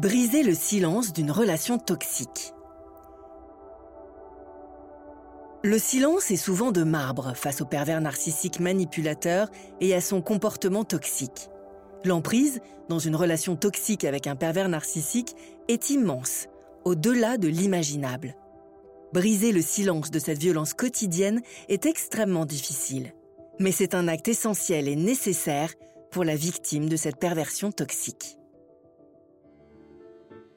Briser le silence d'une relation toxique. Le silence est souvent de marbre face au pervers narcissique manipulateur et à son comportement toxique. L'emprise, dans une relation toxique avec un pervers narcissique, est immense, au-delà de l'imaginable. Briser le silence de cette violence quotidienne est extrêmement difficile. Mais c'est un acte essentiel et nécessaire pour la victime de cette perversion toxique.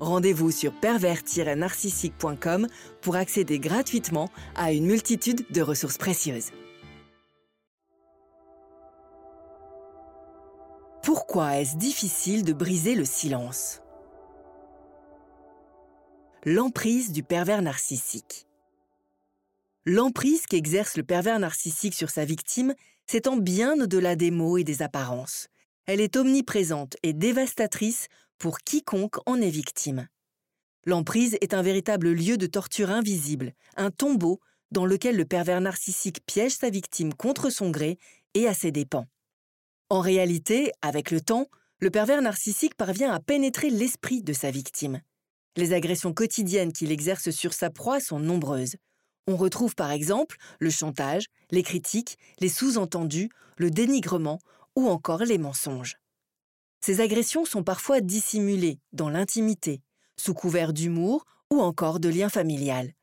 Rendez-vous sur pervers-narcissique.com pour accéder gratuitement à une multitude de ressources précieuses. Pourquoi est-ce difficile de briser le silence? L'emprise du pervers narcissique. L'emprise qu'exerce le pervers narcissique sur sa victime s'étend bien au-delà des mots et des apparences. Elle est omniprésente et dévastatrice pour quiconque en est victime. L'emprise est un véritable lieu de torture invisible, un tombeau dans lequel le pervers narcissique piège sa victime contre son gré et à ses dépens. En réalité, avec le temps, le pervers narcissique parvient à pénétrer l'esprit de sa victime. Les agressions quotidiennes qu'il exerce sur sa proie sont nombreuses. On retrouve par exemple le chantage, les critiques, les sous-entendus, le dénigrement ou encore les mensonges. Ces agressions sont parfois dissimulées dans l'intimité, sous couvert d'humour ou encore de lien familial.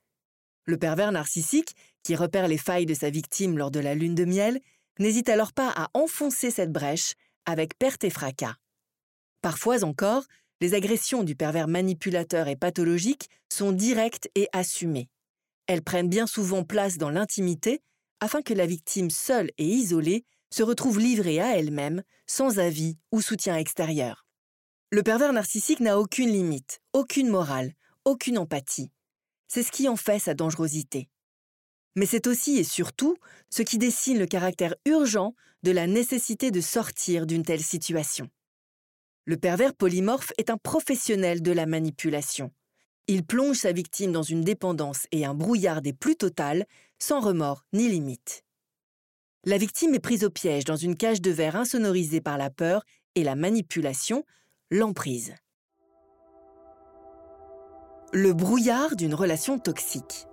Le pervers narcissique, qui repère les failles de sa victime lors de la lune de miel, n'hésite alors pas à enfoncer cette brèche avec perte et fracas. Parfois encore, les agressions du pervers manipulateur et pathologique sont directes et assumées. Elles prennent bien souvent place dans l'intimité afin que la victime seule et isolée se retrouve livrée à elle-même, sans avis ou soutien extérieur. Le pervers narcissique n'a aucune limite, aucune morale, aucune empathie. C'est ce qui en fait sa dangerosité. Mais c'est aussi et surtout ce qui dessine le caractère urgent de la nécessité de sortir d'une telle situation. Le pervers polymorphe est un professionnel de la manipulation. Il plonge sa victime dans une dépendance et un brouillard des plus totales, sans remords ni limites la victime est prise au piège dans une cage de verre insonorisée par la peur et la manipulation, l'emprise. Le brouillard d'une relation toxique.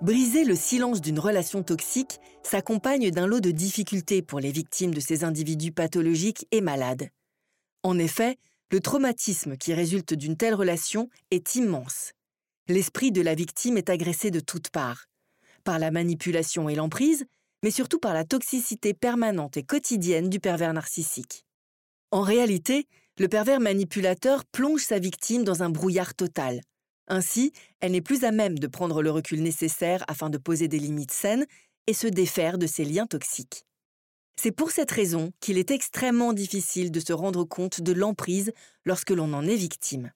Briser le silence d'une relation toxique s'accompagne d'un lot de difficultés pour les victimes de ces individus pathologiques et malades. En effet, le traumatisme qui résulte d'une telle relation est immense. L'esprit de la victime est agressé de toutes parts par la manipulation et l'emprise, mais surtout par la toxicité permanente et quotidienne du pervers narcissique. En réalité, le pervers manipulateur plonge sa victime dans un brouillard total. Ainsi, elle n'est plus à même de prendre le recul nécessaire afin de poser des limites saines et se défaire de ses liens toxiques. C'est pour cette raison qu'il est extrêmement difficile de se rendre compte de l'emprise lorsque l'on en est victime.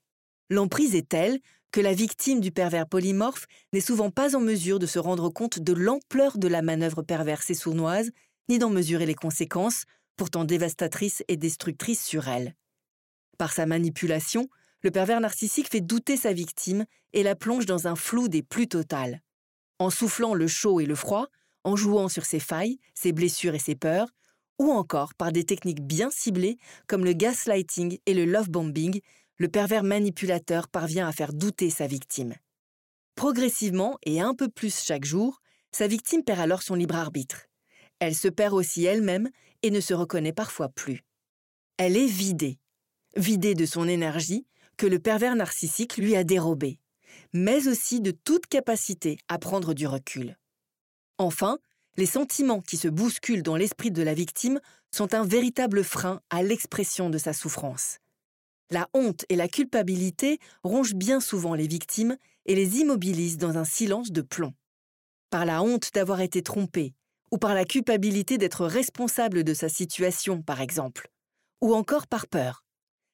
L'emprise est telle que la victime du pervers polymorphe n'est souvent pas en mesure de se rendre compte de l'ampleur de la manœuvre perverse et sournoise, ni d'en mesurer les conséquences, pourtant dévastatrices et destructrices sur elle. Par sa manipulation, le pervers narcissique fait douter sa victime et la plonge dans un flou des plus totales. En soufflant le chaud et le froid, en jouant sur ses failles, ses blessures et ses peurs, ou encore par des techniques bien ciblées comme le gaslighting et le love bombing le pervers manipulateur parvient à faire douter sa victime. Progressivement et un peu plus chaque jour, sa victime perd alors son libre arbitre. Elle se perd aussi elle-même et ne se reconnaît parfois plus. Elle est vidée, vidée de son énergie que le pervers narcissique lui a dérobée, mais aussi de toute capacité à prendre du recul. Enfin, les sentiments qui se bousculent dans l'esprit de la victime sont un véritable frein à l'expression de sa souffrance. La honte et la culpabilité rongent bien souvent les victimes et les immobilisent dans un silence de plomb. Par la honte d'avoir été trompée, ou par la culpabilité d'être responsable de sa situation, par exemple, ou encore par peur,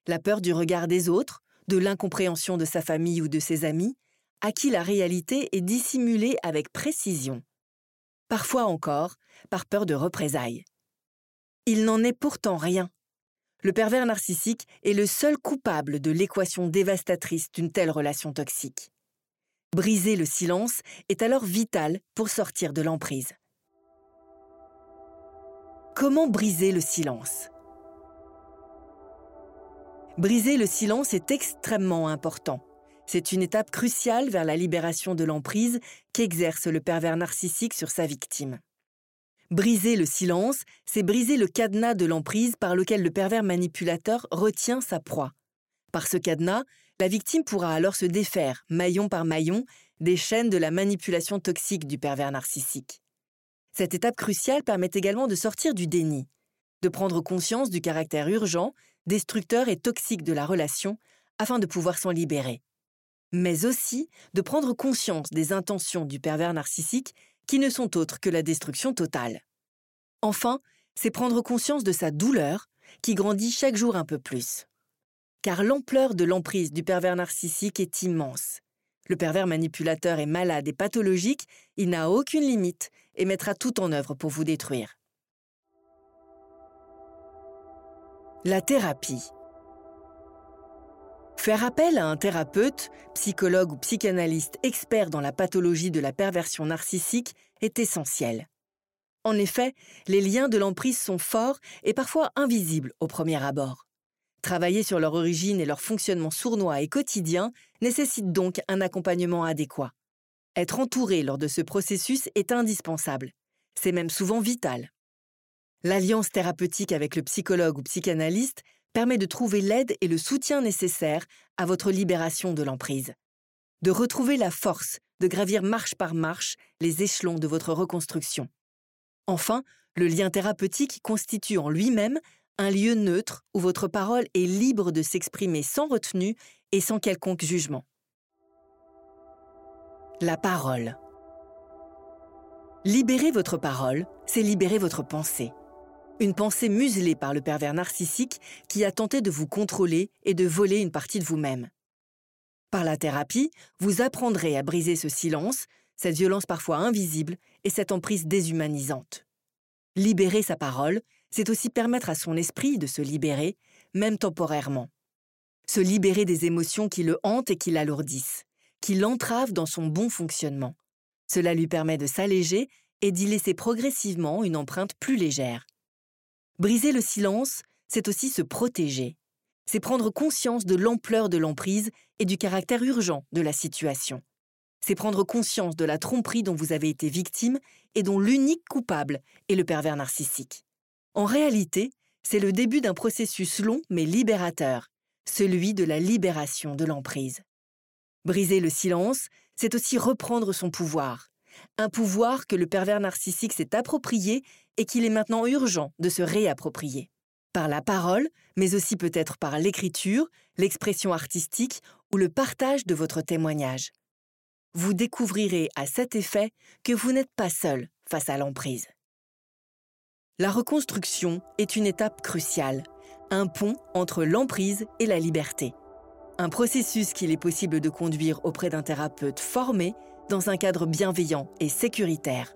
La peur du regard des autres, de l'incompréhension de sa famille ou de ses amis, à qui la réalité est dissimulée avec précision. Parfois encore, par peur de représailles. Il n'en est pourtant rien. Le pervers narcissique est le seul coupable de l'équation dévastatrice d'une telle relation toxique. Briser le silence est alors vital pour sortir de l'emprise. Comment briser le silence? Briser le silence est extrêmement important. C'est une étape cruciale vers la libération de l'emprise qu'exerce le pervers narcissique sur sa victime. Briser le silence, c'est briser le cadenas de l'emprise par lequel le pervers manipulateur retient sa proie. Par ce cadenas, la victime pourra alors se défaire, maillon par maillon, des chaînes de la manipulation toxique du pervers narcissique. Cette étape cruciale permet également de sortir du déni, de prendre conscience du caractère urgent, destructeur et toxique de la relation afin de pouvoir s'en libérer. Mais aussi de prendre conscience des intentions du pervers narcissique qui ne sont autres que la destruction totale. Enfin, c'est prendre conscience de sa douleur, qui grandit chaque jour un peu plus. Car l'ampleur de l'emprise du pervers narcissique est immense. Le pervers manipulateur est malade et pathologique, il n'a aucune limite et mettra tout en œuvre pour vous détruire. La thérapie. Faire appel à un thérapeute, psychologue ou psychanalyste expert dans la pathologie de la perversion narcissique est essentiel. En effet, les liens de l'emprise sont forts et parfois invisibles au premier abord. Travailler sur leur origine et leur fonctionnement sournois et quotidien nécessite donc un accompagnement adéquat. Être entouré lors de ce processus est indispensable. C'est même souvent vital. L'alliance thérapeutique avec le psychologue ou psychanalyste permet de trouver l'aide et le soutien nécessaires à votre libération de l'emprise. De retrouver la force de gravir marche par marche les échelons de votre reconstruction. Enfin, le lien thérapeutique constitue en lui-même un lieu neutre où votre parole est libre de s'exprimer sans retenue et sans quelconque jugement. La parole. Libérer votre parole, c'est libérer votre pensée. Une pensée muselée par le pervers narcissique qui a tenté de vous contrôler et de voler une partie de vous-même. Par la thérapie, vous apprendrez à briser ce silence, cette violence parfois invisible et cette emprise déshumanisante. Libérer sa parole, c'est aussi permettre à son esprit de se libérer, même temporairement. Se libérer des émotions qui le hantent et qui l'alourdissent, qui l'entravent dans son bon fonctionnement. Cela lui permet de s'alléger et d'y laisser progressivement une empreinte plus légère. Briser le silence, c'est aussi se protéger. C'est prendre conscience de l'ampleur de l'emprise et du caractère urgent de la situation. C'est prendre conscience de la tromperie dont vous avez été victime et dont l'unique coupable est le pervers narcissique. En réalité, c'est le début d'un processus long mais libérateur, celui de la libération de l'emprise. Briser le silence, c'est aussi reprendre son pouvoir, un pouvoir que le pervers narcissique s'est approprié et qu'il est maintenant urgent de se réapproprier. Par la parole, mais aussi peut-être par l'écriture, l'expression artistique ou le partage de votre témoignage. Vous découvrirez à cet effet que vous n'êtes pas seul face à l'emprise. La reconstruction est une étape cruciale, un pont entre l'emprise et la liberté. Un processus qu'il est possible de conduire auprès d'un thérapeute formé dans un cadre bienveillant et sécuritaire.